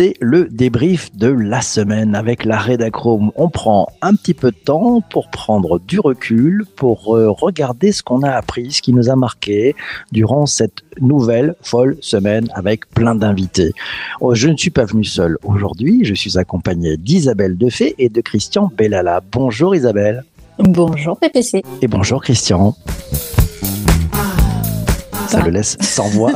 c'est le débrief de la semaine avec la Rédachrome. On prend un petit peu de temps pour prendre du recul, pour euh, regarder ce qu'on a appris, ce qui nous a marqué durant cette nouvelle folle semaine avec plein d'invités. Oh, je ne suis pas venu seul aujourd'hui, je suis accompagné d'Isabelle Defay et de Christian Bellala. Bonjour Isabelle. Bonjour PPC. Et bonjour Christian ça le laisse sans voix,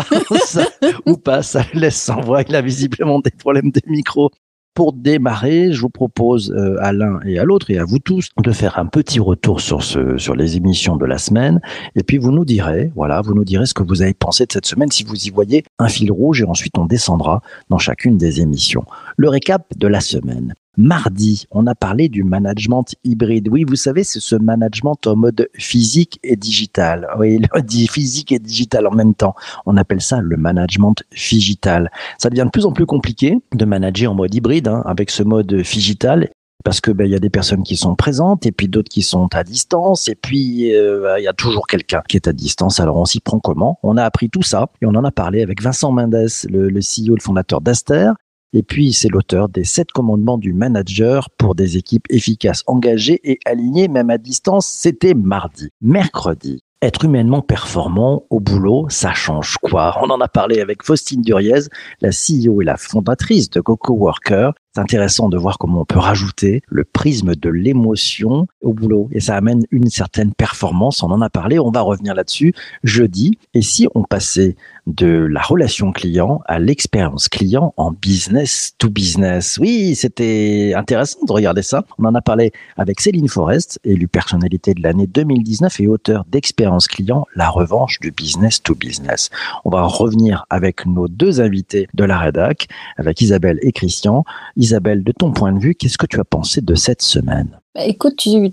ou pas, ça le laisse sans voix. Il a visiblement des problèmes de micro. Pour démarrer, je vous propose euh, à l'un et à l'autre et à vous tous de faire un petit retour sur ce, sur les émissions de la semaine. Et puis vous nous direz, voilà, vous nous direz ce que vous avez pensé de cette semaine, si vous y voyez un fil rouge et ensuite on descendra dans chacune des émissions. Le récap de la semaine. Mardi, on a parlé du management hybride. Oui, vous savez, c'est ce management en mode physique et digital. Oui, on dit physique et digital en même temps. On appelle ça le management digital. Ça devient de plus en plus compliqué de manager en mode hybride hein, avec ce mode digital parce que ben il y a des personnes qui sont présentes et puis d'autres qui sont à distance et puis euh, il y a toujours quelqu'un qui est à distance. Alors on s'y prend comment? On a appris tout ça et on en a parlé avec Vincent Mendes, le, le CEO, le fondateur d'Aster, et puis, c'est l'auteur des sept commandements du manager pour des équipes efficaces, engagées et alignées, même à distance. C'était mardi. Mercredi, être humainement performant au boulot, ça change quoi? On en a parlé avec Faustine Duriez, la CEO et la fondatrice de Coco Worker. C'est intéressant de voir comment on peut rajouter le prisme de l'émotion au boulot et ça amène une certaine performance. On en a parlé, on va revenir là-dessus jeudi. Et si on passait de la relation client à l'expérience client en business to business? Oui, c'était intéressant de regarder ça. On en a parlé avec Céline Forest, élue personnalité de l'année 2019 et auteur d'Expérience client, la revanche du business to business. On va revenir avec nos deux invités de la rédac, avec Isabelle et Christian. Isabelle, de ton point de vue, qu'est-ce que tu as pensé de cette semaine? Bah, écoute, tu,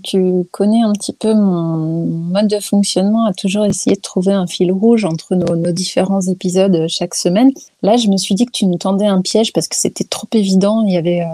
connais un petit peu mon mode de fonctionnement à toujours essayer de trouver un fil rouge entre nos, différents épisodes chaque semaine. Là, je me suis dit que tu nous tendais un piège parce que c'était trop évident. Il y avait euh,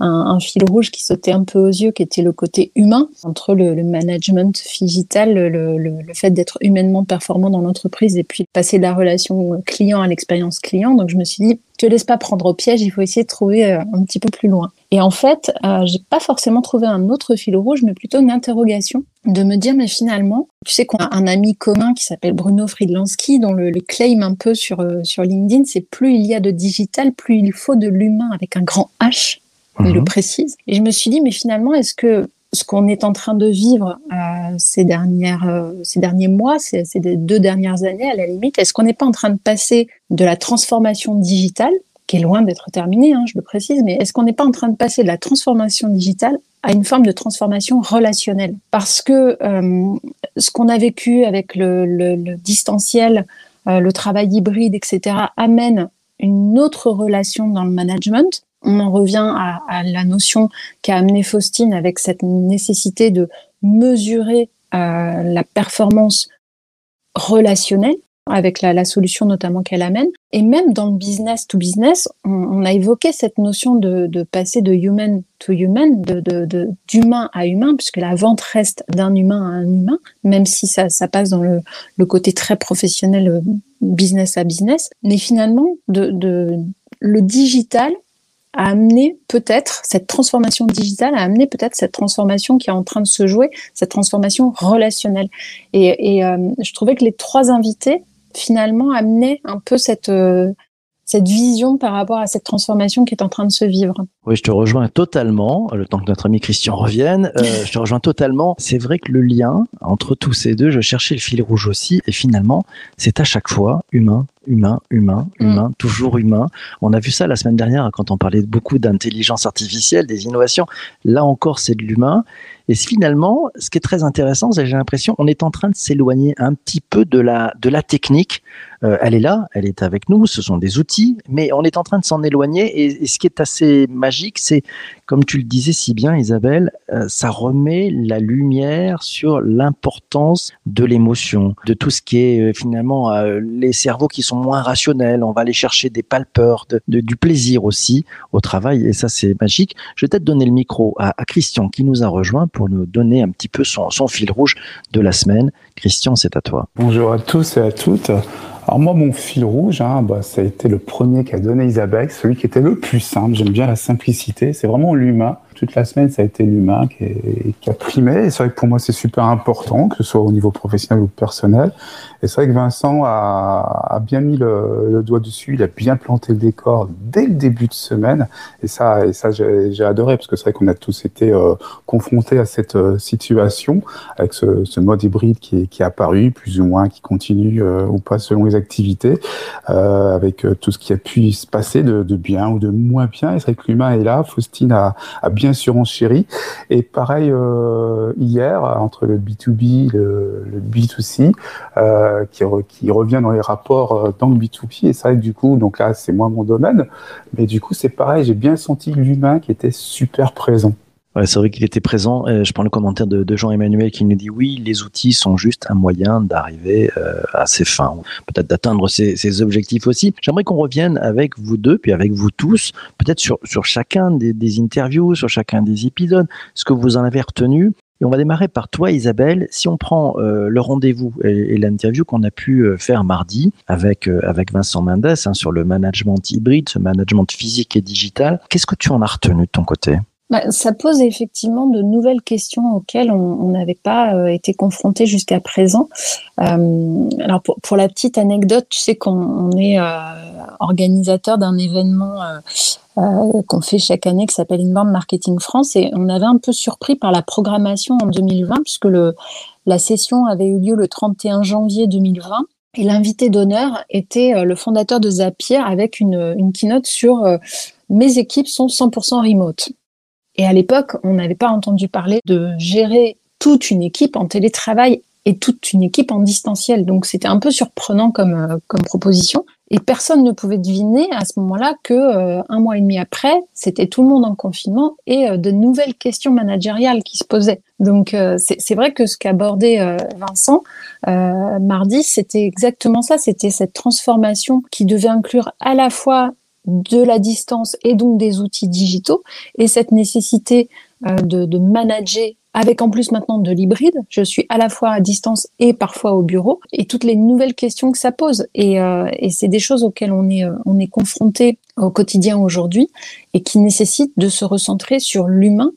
un, fil rouge qui sautait un peu aux yeux, qui était le côté humain, entre le, management digital, le, le, fait d'être humainement performant dans l'entreprise et puis passer de la relation client à l'expérience client. Donc, je me suis dit, te laisse pas prendre au piège, il faut essayer de trouver euh, un petit peu plus loin. Et en fait, euh, j'ai pas forcément trouvé un autre fil rouge, mais plutôt une interrogation de me dire, mais finalement, tu sais qu'on a un ami commun qui s'appelle Bruno Friedlansky, dont le, le, claim un peu sur, euh, sur LinkedIn, c'est plus il y a de digital, plus il faut de l'humain avec un grand H, il le mhm. précise. Et je me suis dit, mais finalement, est-ce que ce qu'on est en train de vivre euh, ces dernières, euh, ces derniers mois, ces, ces, deux dernières années à la limite, est-ce qu'on n'est pas en train de passer de la transformation digitale, qui est loin d'être terminée, hein, je le précise, mais est-ce qu'on n'est pas en train de passer de la transformation digitale à une forme de transformation relationnelle? Parce que euh, ce qu'on a vécu avec le, distanciel, euh, le travail hybride, etc., amène une autre relation dans le management on en revient à, à la notion qu'a amené Faustine avec cette nécessité de mesurer euh, la performance relationnelle avec la, la solution notamment qu'elle amène. Et même dans le business to business, on, on a évoqué cette notion de, de, passer de human to human, de, de, d'humain à humain, puisque la vente reste d'un humain à un humain, même si ça, ça passe dans le, le côté très professionnel, euh, business à business. Mais finalement, de, de, le digital a amené peut-être cette transformation digitale, a amené peut-être cette transformation qui est en train de se jouer, cette transformation relationnelle. Et, et euh, je trouvais que les trois invités finalement amenaient un peu cette euh, cette vision par rapport à cette transformation qui est en train de se vivre. Oui, je te rejoins totalement. Le temps que notre ami Christian revienne, euh, je te rejoins totalement. C'est vrai que le lien entre tous ces deux, je cherchais le fil rouge aussi, et finalement, c'est à chaque fois humain, humain, humain, mm. humain, mm. toujours humain. On a vu ça la semaine dernière quand on parlait beaucoup d'intelligence artificielle, des innovations. Là encore, c'est de l'humain. Et finalement, ce qui est très intéressant, c'est j'ai l'impression, on est en train de s'éloigner un petit peu de la de la technique. Euh, elle est là, elle est avec nous, ce sont des outils, mais on est en train de s'en éloigner. Et, et, ce qui est assez magique, c'est, comme tu le disais si bien, Isabelle, euh, ça remet la lumière sur l'importance de l'émotion, de tout ce qui est euh, finalement les cerveaux qui sont moins rationnels. On va aller chercher des palpeurs, de, du plaisir aussi au travail. Et ça, c'est magique. Je vais peut-être donner le micro à, Christian qui nous a rejoint pour nous donner un petit peu son, fil rouge de la semaine. Christian, c'est à toi. Bonjour à tous et à toutes. Alors moi, mon fil rouge, hein, bah, ça a été le premier qu'a donné Isabelle, celui qui était le plus simple. J'aime bien la simplicité. C'est vraiment l'humain toute la semaine, ça a été l'humain qui, a primé. Et c'est vrai que pour moi, c'est super important, que ce soit au niveau professionnel ou personnel. Et c'est vrai que Vincent a, bien mis le, doigt dessus, il a bien planté le décor dès le début de semaine. Et ça, et ça j'ai adoré, parce que c'est vrai qu'on a tous été euh, confrontés à cette euh, situation, avec ce, mode hybride qui est, qui est apparu, plus ou moins, qui continue euh, ou pas selon les activités, avec tout ce qui a pu se passer de, bien ou de moins bien. Et c'est vrai que l'humain est là. Faustine a, a bien chérie Et pareil euh, hier entre le B2B, le, le B2C, euh, qui, qui, revient dans les rapports euh, dans le B2B. Et c'est vrai que du coup, donc là, c'est moins mon domaine, mais du coup, c'est pareil. J'ai bien senti l'humain qui était super présent. Ouais, c'est vrai qu'il était présent. je prends le commentaire de, Jean-Emmanuel qui nous dit oui, les outils sont juste un moyen d'arriver euh, à ses fins, peut-être d'atteindre ses, objectifs aussi. J'aimerais qu'on revienne avec vous deux, puis avec vous tous, peut-être sur chacun des, interviews, sur chacun des épisodes, ce que vous en avez retenu. Et on va démarrer par toi, Isabelle. Si on prend euh, le rendez-vous et, l'interview qu'on a pu euh, faire mardi avec, avec Vincent Mendes hein, sur le management hybride, ce management physique et digital, qu'est-ce que tu en as retenu de ton côté? Bah, ça pose effectivement de nouvelles questions auxquelles on n'avait pas euh, été confronté jusqu'à présent. Euh, alors pour, la petite anecdote, tu sais qu'on est euh, organisateur d'un événement euh, qu'on fait chaque année qui s'appelle Inbound Marketing France et on avait un peu surpris par la programmation en 2020 puisque le, la session avait eu lieu le 31 janvier 2020 et l'invité d'honneur était le fondateur de Zapier avec une, une keynote sur mes équipes sont 100% remote. Et à l'époque, on n'avait pas entendu parler de gérer toute une équipe en télétravail et toute une équipe en distanciel. Donc c'était un peu surprenant comme, euh, comme proposition. Et personne ne pouvait deviner à ce moment-là que euh, un mois et demi après, c'était tout le monde en confinement et euh, de nouvelles questions managériales qui se posaient. Donc c'est vrai que ce qu'abordait Vincent mardi, c'était exactement ça. C'était cette transformation qui devait inclure à la fois de la distance et donc des outils digitaux et cette nécessité euh, de, manager avec en plus maintenant de l'hybride, je suis à la fois à distance et parfois au bureau, et toutes les nouvelles questions que ça pose. Et, euh, et c'est des choses auxquelles on est, euh, on est confronté au quotidien aujourd'hui et qui nécessitent de se recentrer sur l'humain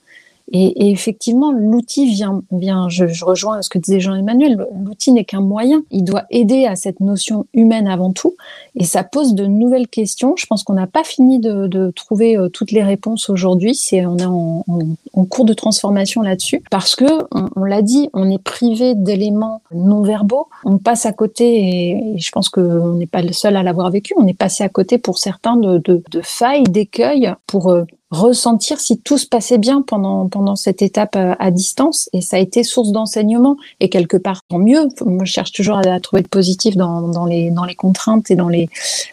et, effectivement, l'outil vient, vient je, je, rejoins ce que disait Jean-Emmanuel, l'outil n'est qu'un moyen, il doit aider à cette notion humaine avant tout, et ça pose de nouvelles questions. Je pense qu'on n'a pas fini de, de trouver euh, toutes les réponses aujourd'hui, c'est on est en, en, cours de transformation là-dessus, parce que on, on l'a dit, on est privé d'éléments non verbaux, on passe à côté, et, je pense qu'on n'est pas le seul à l'avoir vécu, on est passé à côté pour certains de, de, de failles, d'écueils pour euh, ressentir si tout se passait bien pendant pendant cette étape euh, à, distance. Et ça a été source d'enseignement. Et quelque part tant mieux. Moi je cherche toujours à, trouver le positif dans, dans les dans les contraintes et dans les,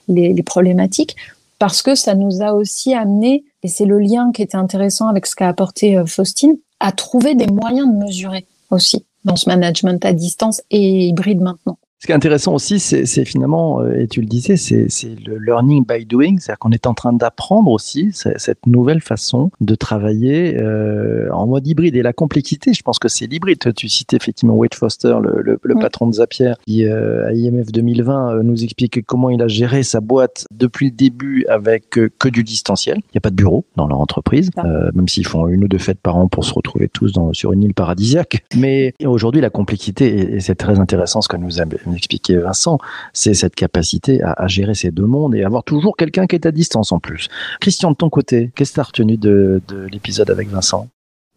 les, les problématiques. Parce que ça nous a aussi amené et c'est le lien qui était intéressant avec ce qu'a apporté euh, Faustine à trouver des moyens de mesurer aussi dans ce management à distance et hybride maintenant ce qui est intéressant aussi, c'est finalement, euh, et tu le disais, c'est le learning by doing, c'est-à-dire qu'on est en train d'apprendre aussi cette nouvelle façon de travailler euh, en mode hybride. Et la complexité, je pense que c'est l'hybride. Tu citais effectivement Wade Foster, le, le, patron de Zapier, qui euh, à IMF 2020 euh, nous explique comment il a géré sa boîte depuis le début avec que du distanciel. Il n'y a pas de bureau dans leur entreprise, même s'ils font une ou deux fêtes par an pour se retrouver tous dans, sur une île paradisiaque. Mais aujourd'hui, la complexité, et, c'est très intéressant ce que nous expliqué Vincent, c'est cette capacité à, gérer ces deux mondes et avoir toujours quelqu'un qui est à distance en plus. Christian, de ton côté, qu'est-ce que tu as retenu de l'épisode avec Vincent?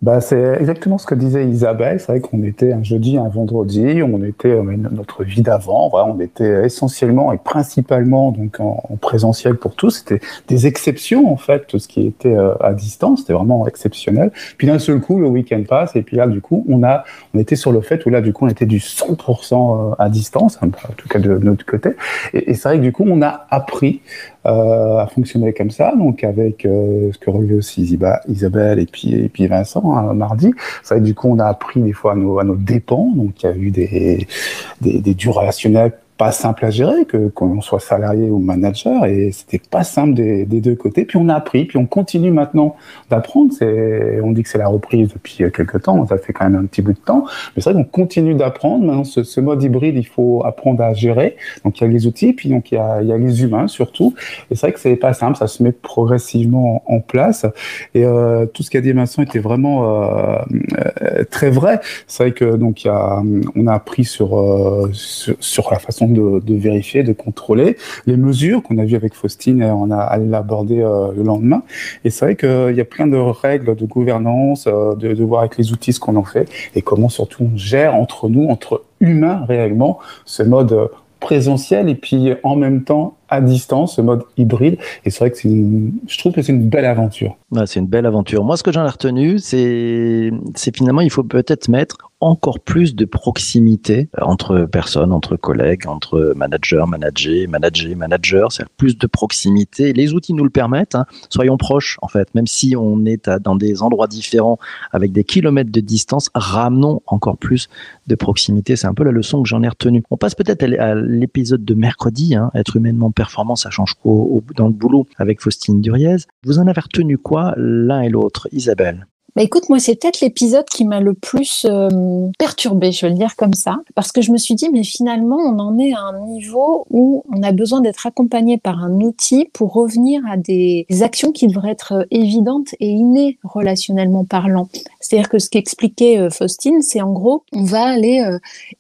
Bah, c'est exactement ce que disait Isabelle. C'est vrai qu'on était un jeudi, un vendredi, on était euh, notre vie d'avant. Voilà, on était essentiellement et principalement donc en, présentiel pour tous. C'était des exceptions en fait, tout ce qui était euh, à distance. C'était vraiment exceptionnel. Puis d'un seul coup, le week-end passe et puis là, du coup, on a, on était sur le fait où là, du coup, on était du 100% euh, à distance, en tout cas de notre côté. Et, et c'est vrai que du coup, on a appris à fonctionner comme ça, donc avec euh, ce que relevait aussi Isabelle et puis, et puis Vincent hein, mardi. Ça, du coup, on a appris des fois à nos, à nos dépens, donc il y a eu des, des, des du relationnel pas simple à gérer, que qu'on soit salarié ou manager, et c'était pas simple des, deux côtés. Puis on a appris, puis on continue maintenant d'apprendre. On dit que c'est la reprise depuis quelques temps, ça fait quand même un petit bout de temps, mais c'est vrai qu'on continue d'apprendre. Maintenant, ce, mode hybride, il faut apprendre à gérer. Donc il y a les outils, puis donc il y a, il y a les humains surtout. Et c'est vrai que c'est pas simple, ça se met progressivement en, place. Et euh, tout ce qu'a dit Vincent était vraiment euh, euh, très vrai. C'est vrai que donc il y a, on a appris sur, sur, sur la façon de, vérifier, de contrôler les mesures qu'on a vu avec Faustine. Et on a allé l'aborder le lendemain. Et c'est vrai qu'il y a plein de règles de gouvernance, de, de voir avec les outils ce qu'on en fait et comment surtout on gère entre nous, entre humains réellement, ce mode présentiel et puis en même temps à distance, ce mode hybride. Et c'est vrai que c'est je trouve que c'est une belle aventure. c'est une belle aventure. Moi, ce que j'en ai retenu, c'est, c'est finalement, il faut peut-être mettre encore plus de proximité entre personnes, entre collègues, entre managers, managers, managers, managers, c'est plus de proximité. Les outils nous le permettent. Hein. Soyons proches, en fait, même si on est dans des endroits différents avec des kilomètres de distance, ramenons encore plus de proximité. C'est un peu la leçon que j'en ai retenue. On passe peut-être à l'épisode de mercredi, hein, être humainement performant, ça change quoi dans le boulot avec Faustine Duriez. Vous en avez retenu quoi l'un et l'autre, Isabelle? Bah écoute, moi c'est peut-être l'épisode qui m'a le plus euh, perturbé, je vais le dire comme ça, parce que je me suis dit mais finalement on en est à un niveau où on a besoin d'être accompagné par un outil pour revenir à des actions qui devraient être euh, évidentes et innées relationnellement parlant. C'est-à-dire que ce qu'expliquait euh, Faustine, c'est en gros on va aller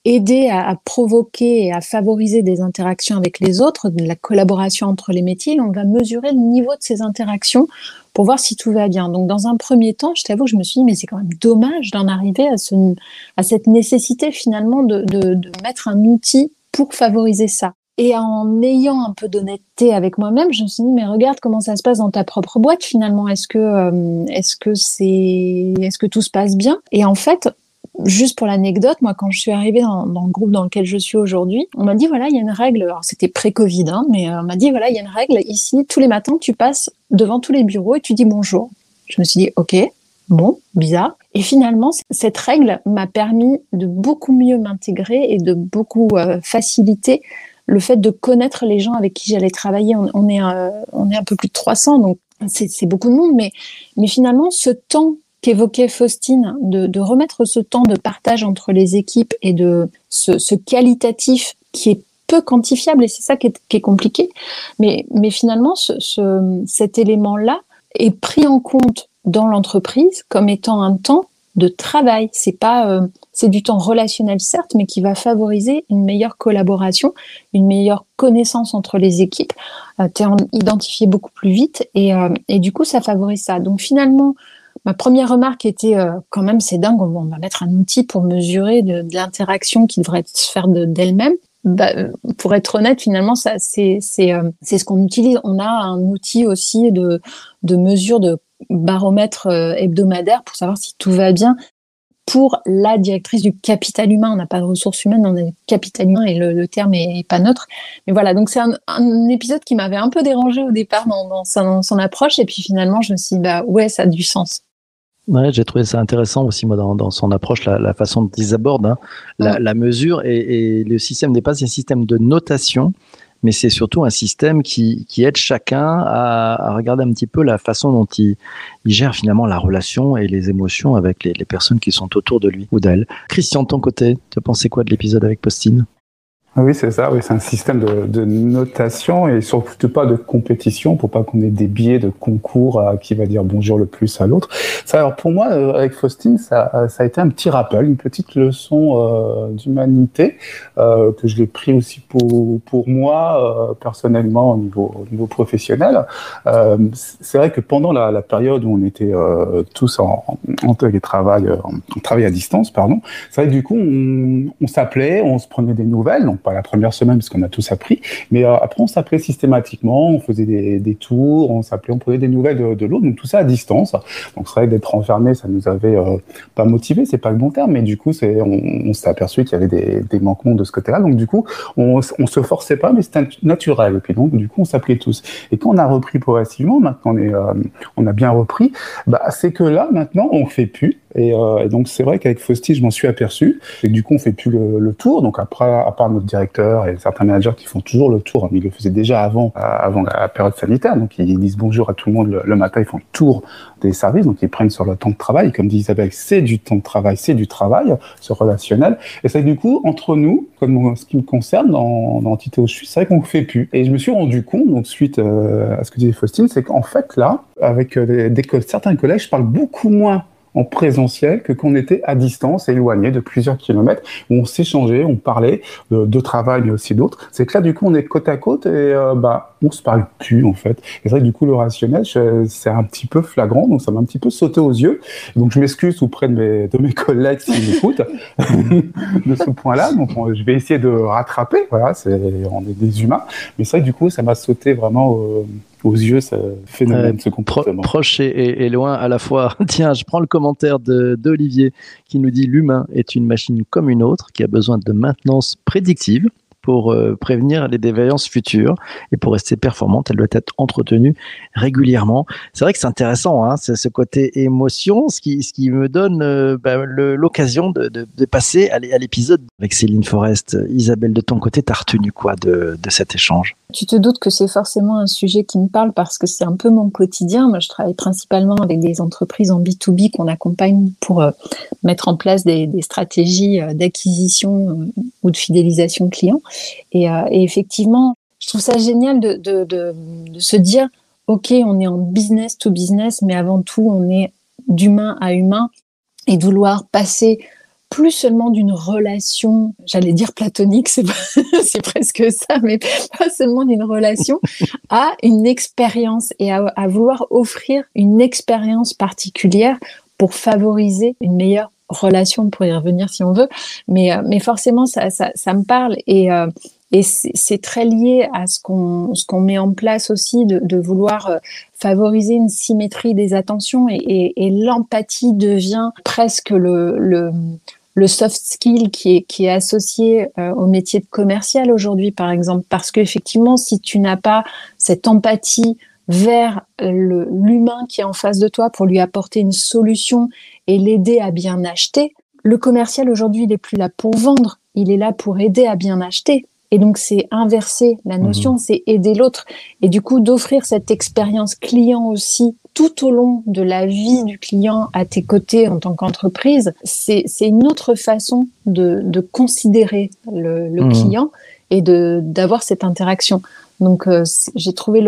aider à, à, provoquer et à favoriser des interactions avec les autres, de la collaboration entre les métiers, on va mesurer le niveau de ces interactions pour voir si tout va bien. Donc, dans un premier temps, je t'avoue, je me suis dit, mais c'est quand même dommage d'en arriver à, ce, à cette nécessité finalement de, de, de mettre un outil pour favoriser ça. Et en ayant un peu d'honnêteté avec moi-même, je me suis dit mais regarde comment ça se passe dans ta propre boîte finalement. Est-ce que euh, est-ce que c'est est-ce que tout se passe bien? Et en fait, juste pour l'anecdote, moi, quand je suis arrivée dans, le groupe dans lequel je suis aujourd'hui, on m'a dit voilà, il y a une règle. Alors c'était pré-Covid, hein, mais euh, on m'a dit voilà, il y a une règle ici. Tous les matins, tu passes devant tous les bureaux et tu dis bonjour. Je me suis dit ok, bon, bizarre. Et finalement, cette règle m'a permis de beaucoup mieux m'intégrer et de beaucoup euh, faciliter le fait de connaître les gens avec qui j'allais travailler. On, on est euh, on est un peu plus de 300, donc c'est beaucoup de monde, mais mais finalement, ce temps qu'évoquait Faustine, de, de, remettre ce temps de partage entre les équipes et de ce, ce qualitatif qui est peu quantifiable, et c'est ça qui est, qui est, compliqué. Mais, mais finalement, ce, ce, cet élément-là est pris en compte dans l'entreprise comme étant un temps de travail. C'est pas, euh, c'est du temps relationnel certes, mais qui va favoriser une meilleure collaboration, une meilleure connaissance entre les équipes. Euh, tu identifié beaucoup plus vite et, euh, et du coup, ça favorise ça. Donc finalement, Ma première remarque était euh, quand même, c'est dingue, on va mettre un outil pour mesurer de, l'interaction qui devrait se faire d'elle-même. Bah, euh, pour être honnête, finalement, ça c'est c'est euh, ce qu'on utilise. On a un outil aussi de de mesure de baromètre hebdomadaire pour savoir si tout va bien. Pour la directrice du capital humain, on n'a pas de ressources humaines, on a capital humain et le, terme est, pas neutre. Mais voilà, donc c'est un, un, épisode qui m'avait un peu dérangé au départ dans, dans, son, dans, son, approche, et puis finalement je me suis dit bah ouais, ça a du sens. Ouais, j'ai trouvé ça intéressant aussi moi dans, dans son approche, la, la façon dont ils abordent hein, la, la, mesure et, et, le système n'est pas un système de notation, mais c'est surtout un système qui, qui aide chacun à, à, regarder un petit peu la façon dont il, il gère finalement la relation et les émotions avec les, les personnes qui sont autour de lui ou d'elle. Christian, de ton côté, tu pensé quoi de l'épisode avec Postine? Oui, c'est ça. Oui, c'est un système de, de, notation et surtout pas de compétition pour pas qu'on ait des biais de concours à qui va dire bonjour le plus à l'autre. Alors pour moi, euh, avec Faustine, ça, ça a été un petit rappel, une petite leçon euh, d'humanité euh, que je l'ai pris aussi pour pour moi euh, personnellement au niveau au niveau professionnel. Euh, c'est vrai que pendant la, la, période où on était tous en, en télétravail, en, travail à distance, pardon, c'est vrai que du coup on, s'appelait, on se prenait des nouvelles. Pas la première semaine parce qu'on a tous appris, mais euh, après on s'appelait systématiquement, on faisait des, des tours, on s'appelait, on prenait des nouvelles de, de l'autre, donc tout ça à distance. Donc c'est vrai d'être enfermé, ça nous avait euh, pas motivé, c'est pas le bon terme, mais du coup c'est, on, s'est aperçu qu'il y avait des, des, manquements de ce côté-là, donc du coup on, on se forçait pas, mais c'était naturel. Et puis donc du coup on s'appelait tous. Et quand on a repris progressivement, maintenant on est, euh, on a bien repris, bah c'est que là maintenant on fait plus Et, euh, donc c'est vrai qu'avec Fausti, je m'en suis aperçu. Et du coup, on fait plus le, le, tour. Donc après, à part notre directeur et certains managers qui font toujours le tour, ils le faisaient déjà avant, avant la période sanitaire. Donc ils disent bonjour à tout le monde le, matin, ils font le tour des services, donc ils prennent sur le temps de travail. Comme dit Isabelle, c'est du temps de travail, c'est du travail, ce relationnel. Et c'est du coup, entre nous, comme ce qui me concerne dans, l'entité où je suis, c'est vrai qu'on ne fait plus. Et je me suis rendu compte, donc suite euh, à ce que disait Faustine, c'est qu'en fait là, avec euh, certains collègues, je parle beaucoup moins en présentiel que qu'on était à distance, éloigné de plusieurs kilomètres, où on s'échangeait, on parlait de, de, travail, mais aussi d'autres. C'est que là, du coup, on est côte à côte et euh, bah, on se parle plus, en fait. Et c'est vrai que du coup, le rationnel, c'est un petit peu flagrant, donc ça m'a un petit peu sauté aux yeux. Donc, je m'excuse auprès de mes, de mes collègues s'ils m'écoutent de ce point-là. Donc, on, je vais essayer de rattraper. Voilà, c'est, on est des humains. Mais c'est vrai que du coup, ça m'a sauté vraiment... Euh, aux yeux ce phénomène, euh, ce comportement. proche et, et, et, loin à la fois. Tiens, je prends le commentaire d'Olivier qui nous dit l'humain est une machine comme une autre qui a besoin de maintenance prédictive pour euh, prévenir les défaillances futures et pour rester performante, elle doit être entretenue régulièrement. C'est vrai que c'est intéressant, hein, ce côté émotion, ce qui, ce qui me donne euh, bah, l'occasion de, passer à l'épisode avec Céline Forest. Isabelle, de ton côté, t'as retenu quoi de, cet échange? Tu te doutes que c'est forcément un sujet qui me parle parce que c'est un peu mon quotidien. Moi, je travaille principalement avec des entreprises en B2B qu'on accompagne pour euh, mettre en place des, stratégies euh, d'acquisition euh, ou de fidélisation client. Et, euh, et, effectivement, je trouve ça génial de, se dire, OK, on est en business to business, mais avant tout, on est d'humain à humain. Et vouloir passer plus seulement d'une relation, j'allais dire platonique, c'est presque ça, mais pas seulement d'une relation, à une expérience et à, à vouloir offrir une expérience particulière pour favoriser une meilleure relation, pour y revenir si on veut, mais, euh, mais forcément, ça, ça, ça me parle et, euh, et c'est très lié à ce qu'on met en place aussi de, vouloir euh, favoriser une symétrie des attentions et l'empathie devient presque le, le, le soft skill qui est, qui est associé au métier de commercial aujourd'hui, par exemple, parce qu'effectivement, si tu n'as pas cette empathie vers l'humain qui est en face de toi pour lui apporter une solution et l'aider à bien acheter. Le commercial aujourd'hui, il est plus là pour vendre, il est là pour aider à bien acheter. Et donc c'est inverser la notion, mmh. c'est aider l'autre. Et du coup d'offrir cette expérience client aussi tout au long de la vie du client à tes côtés en tant qu'entreprise, c'est une autre façon de, de considérer le, le mmh. client et de d'avoir cette interaction. Donc euh, j'ai trouvé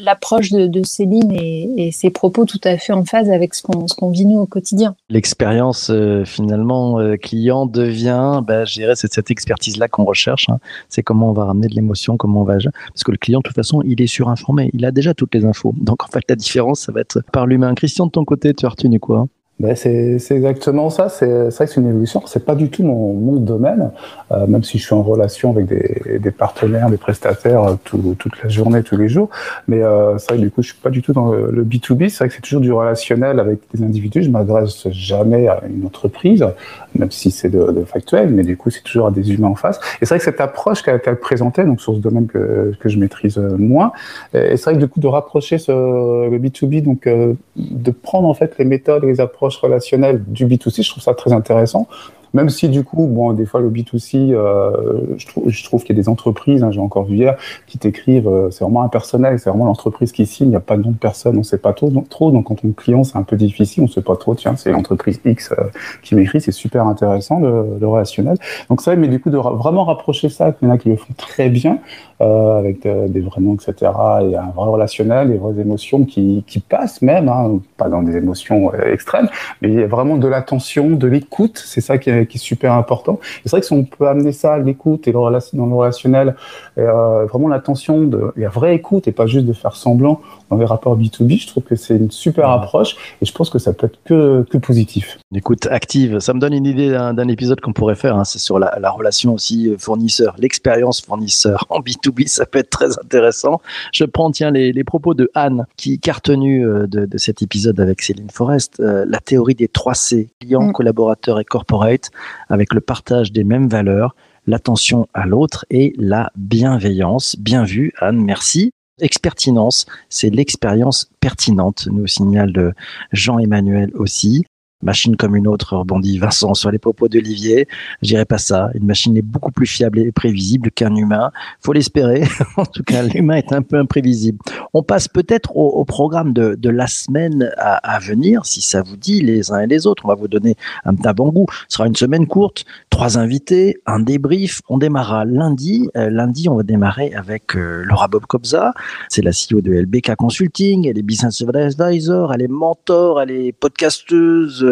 l'approche de, de, Céline et, et, ses propos tout à fait en phase avec ce qu'on qu'on vit nous au quotidien. L'expérience euh, finalement euh, client devient, bah, je dirais, c'est cette expertise-là qu'on recherche. Hein. C'est comment on va ramener de l'émotion, comment on va parce que le client de toute façon il est surinformé, il a déjà toutes les infos. Donc en fait la différence ça va être par l'humain. Christian de ton côté, tu as retenu quoi ben c'est exactement ça. C'est vrai que c'est une évolution. C'est pas du tout mon, mon domaine, euh, même si je suis en relation avec des, des partenaires, des prestataires euh, tout, toute la journée, tous les jours. Mais euh, c'est vrai que du coup, je suis pas du tout dans le, le B2B. C'est vrai que c'est toujours du relationnel avec des individus. Je m'adresse jamais à une entreprise, même si c'est de, de, factuel. Mais du coup, c'est toujours à des humains en face. Et c'est vrai que cette approche qu'elle a présentée, donc sur ce domaine que, que je maîtrise moins, et c'est vrai que du coup de rapprocher ce, le B2B, donc euh, de prendre en fait les méthodes, les approches relationnel du B2C, je trouve ça très intéressant. Même si du coup, bon, des fois le B2C, euh, je, trouve, qu'il y a des entreprises, hein, j'ai encore vu hier, qui t'écrivent, euh, c'est vraiment impersonnel, c'est vraiment l'entreprise qui signe, il n'y a pas de nom de personne, on ne sait pas trop, donc, trop. Donc quand on client, c'est un peu difficile, on ne sait pas trop, tiens, c'est l'entreprise X euh, qui m'écrit, c'est super intéressant le, relationnel. Donc ça, mais du coup de ra vraiment rapprocher ça, il y en a qui le font très bien, euh, avec de, des vrais noms, etc. Et un vrai relationnel, des vraies émotions qui, qui passent même, hein, pas dans des émotions euh, extrêmes, mais il y a vraiment de l'attention, de l'écoute, c'est ça qui est super important. C'est vrai que si on peut amener ça, l'écoute et dans le relationnel, et, euh, vraiment l'attention, de, la vraie écoute et pas juste de faire semblant dans les rapports B2B, je trouve que c'est une super approche et je pense que ça peut être que, que positif. Écoute active, ça me donne une idée d'un épisode qu'on pourrait faire, hein, c'est sur la, la, relation aussi euh, fournisseur, l'expérience fournisseur en B2B, ça peut être très intéressant. Je prends tiens les, les propos de Anne qui, retenu euh, de, de, cet épisode avec Céline Forest, euh, la théorie des 3 C, client, mmh. collaborateur et corporate, avec le partage des mêmes valeurs, l'attention à l'autre et la bienveillance. Bien vu, Anne, merci. Expertinence, c'est l'expérience pertinente, nous signale Jean-Emmanuel aussi. Machine comme une autre, rebondit Vincent sur les propos d'Olivier. Je dirais pas ça. Une machine est beaucoup plus fiable et prévisible qu'un humain. Faut l'espérer. en tout cas, l'humain est un peu imprévisible. On passe peut-être au, programme de, la semaine à, venir, si ça vous dit, les uns et les autres. On va vous donner un petit bon goût. Ce sera une semaine courte, trois invités, un débrief. On démarrera lundi. Euh, lundi, on va démarrer avec euh, Laura Bob Kobza. C'est la CEO de LBK Consulting. Elle est business advisor, elle est mentor, elle est podcasteuse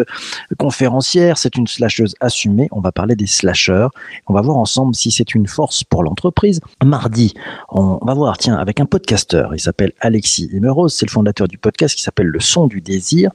conférencière, c'est une slasheuse assumée. On va parler des slasheurs. On va voir ensemble si c'est une force pour l'entreprise. Mardi, on va voir, tiens, avec un podcasteur. Il s'appelle Alexis Emerose. C'est le fondateur du podcast qui s'appelle Le Son du Désir.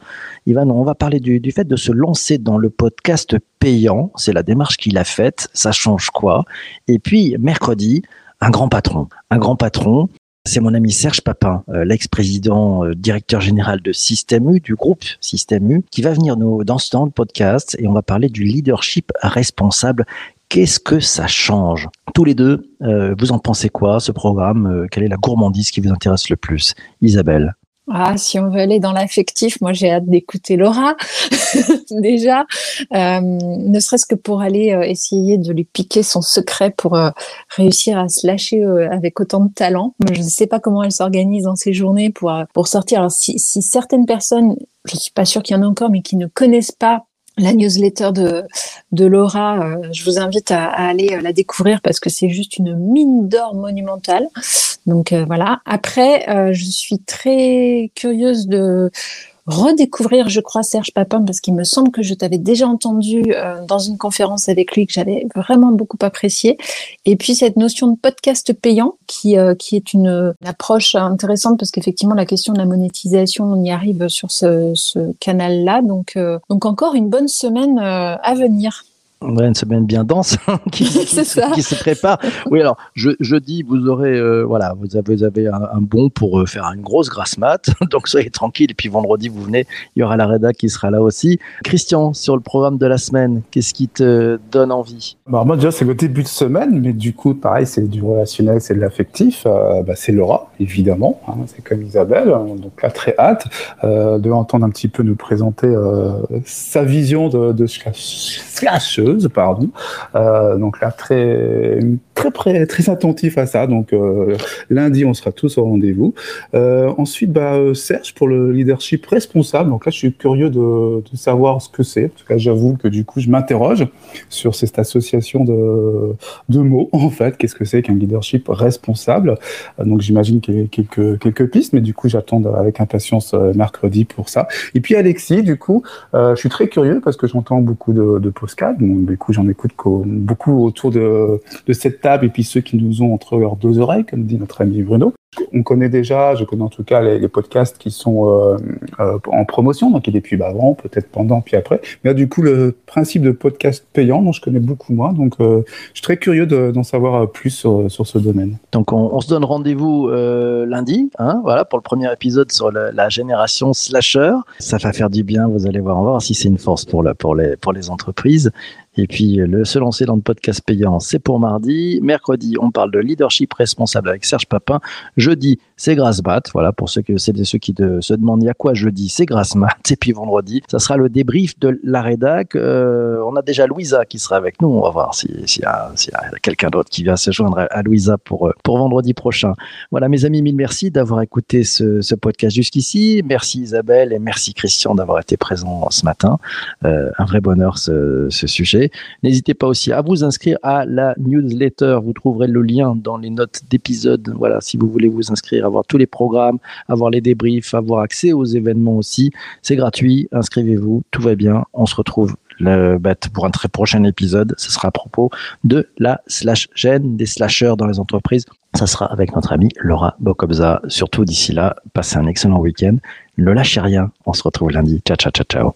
Il on va parler du fait de se lancer dans le podcast payant. C'est la démarche qu'il a faite. Ça change quoi? Et puis, mercredi, un grand patron. Un grand patron c'est mon ami Serge Papin, euh, l'ex-président euh, directeur général de Système U, du groupe Système U, qui va venir nous dans ce temps de podcast et on va parler du leadership responsable. Qu'est-ce que ça change? Tous les deux, euh, vous en pensez quoi ce programme? Quelle est la gourmandise qui vous intéresse le plus? Isabelle ah, si on veut aller dans l'affectif, moi j'ai hâte d'écouter Laura déjà, euh, ne serait-ce que pour aller euh, essayer de lui piquer son secret pour euh, réussir à se lâcher avec autant de talent. Je ne sais pas comment elle s'organise dans ses journées pour pour sortir. Alors si, si certaines personnes, je suis pas sûre qu'il y en a encore, mais qui ne connaissent pas la newsletter de, de Laura, euh, je vous invite à, aller euh, la découvrir parce que c'est juste une mine d'or monumentale. Donc euh, voilà. Après, je suis très curieuse de redécouvrir, je crois, Serge Papin, parce qu'il me semble que je t'avais déjà entendu euh, dans une conférence avec lui que j'avais vraiment beaucoup apprécié. Et puis cette notion de podcast payant, qui, euh, qui est une, approche intéressante, parce qu'effectivement, la question de la monétisation, on y arrive sur ce, ce canal-là. Donc, euh, donc encore une bonne semaine à venir. Ouais, une semaine bien dense hein, qui, se prépare. Oui, alors je, jeudi, vous aurez euh, voilà, vous avez, vous avez un, bon pour euh, faire une grosse grasse mat, donc soyez tranquille. Et puis vendredi, vous venez, il y aura la rédac qui sera là aussi. Christian, sur le programme de la semaine, qu'est-ce qui te donne envie? Bah, Moi déjà, c'est le début de semaine, mais du coup, pareil, c'est du relationnel, c'est de l'affectif. Euh, bah, c'est Laura, évidemment, hein, c'est comme Isabelle, hein, donc là très hâte de l'entendre un petit peu nous présenter sa vision de, de slasheuse, pardon. Euh, donc là, très, très, très, attentif à ça. Donc euh, lundi, on sera tous au rendez-vous. Euh, ensuite, bah, Serge pour le leadership responsable. Donc là, je suis curieux de, savoir ce que c'est. En tout cas, j'avoue que du coup, je m'interroge sur cette association de, mots. En fait, qu'est-ce que c'est qu'un leadership responsable? Donc j'imagine qu'il y a quelques, quelques pistes, mais du coup, j'attends avec impatience mercredi pour ça. Et puis Alexis, du coup, je suis très curieux parce que j'entends beaucoup de, de postcards du coup, j'en écoute beaucoup autour de, cette table et puis ceux qui nous ont entre leurs deux oreilles, comme dit notre ami Bruno. On connaît déjà, je connais en tout cas les, podcasts qui sont euh, euh, en promotion, donc il y a des avant, peut-être pendant, puis après. Mais du coup, le principe de podcast payant, dont je connais beaucoup moins, donc euh, je suis très curieux d'en savoir plus sur, sur, ce domaine. Donc on, se donne rendez-vous lundi, hein, voilà, pour le premier épisode sur la, la, génération slasher. Ça va faire du bien, vous allez voir, on va voir si c'est une force pour, la, pour, les, pour les entreprises. Et puis, le se lancer dans le podcast payant, c'est pour mardi. Mercredi, on parle de leadership responsable avec Serge Papin. Jeudi, c'est Grasse Mat. Voilà, pour ceux, qui se demandent, il y a quoi jeudi? C'est Grasse Mat. Et puis vendredi, ça sera le débrief de la rédac. Euh, on a déjà Louisa qui sera avec nous. On va voir s'il si y a, quelqu'un d'autre qui vient se joindre à Louisa pour, euh, pour vendredi prochain. Voilà, mes amis, mille merci d'avoir écouté ce, podcast jusqu'ici. Merci Isabelle et merci Christian d'avoir été présent ce matin. Euh, un vrai bonheur ce sujet. N'hésitez pas aussi à vous inscrire à la newsletter. Vous trouverez le lien dans les notes d'épisode. Voilà, si vous voulez vous inscrire, avoir tous les programmes, avoir les débriefs, avoir accès aux événements aussi. C'est gratuit. Inscrivez-vous. Tout va bien. On se retrouve bah, pour un très prochain épisode. Ce sera à propos de la slash gène des slashers dans les entreprises. Ça sera avec notre amie Laura Bokobza. Surtout d'ici là, passez un excellent week-end. Ne lâchez rien. On se retrouve lundi. Ciao, ciao, ciao, ciao.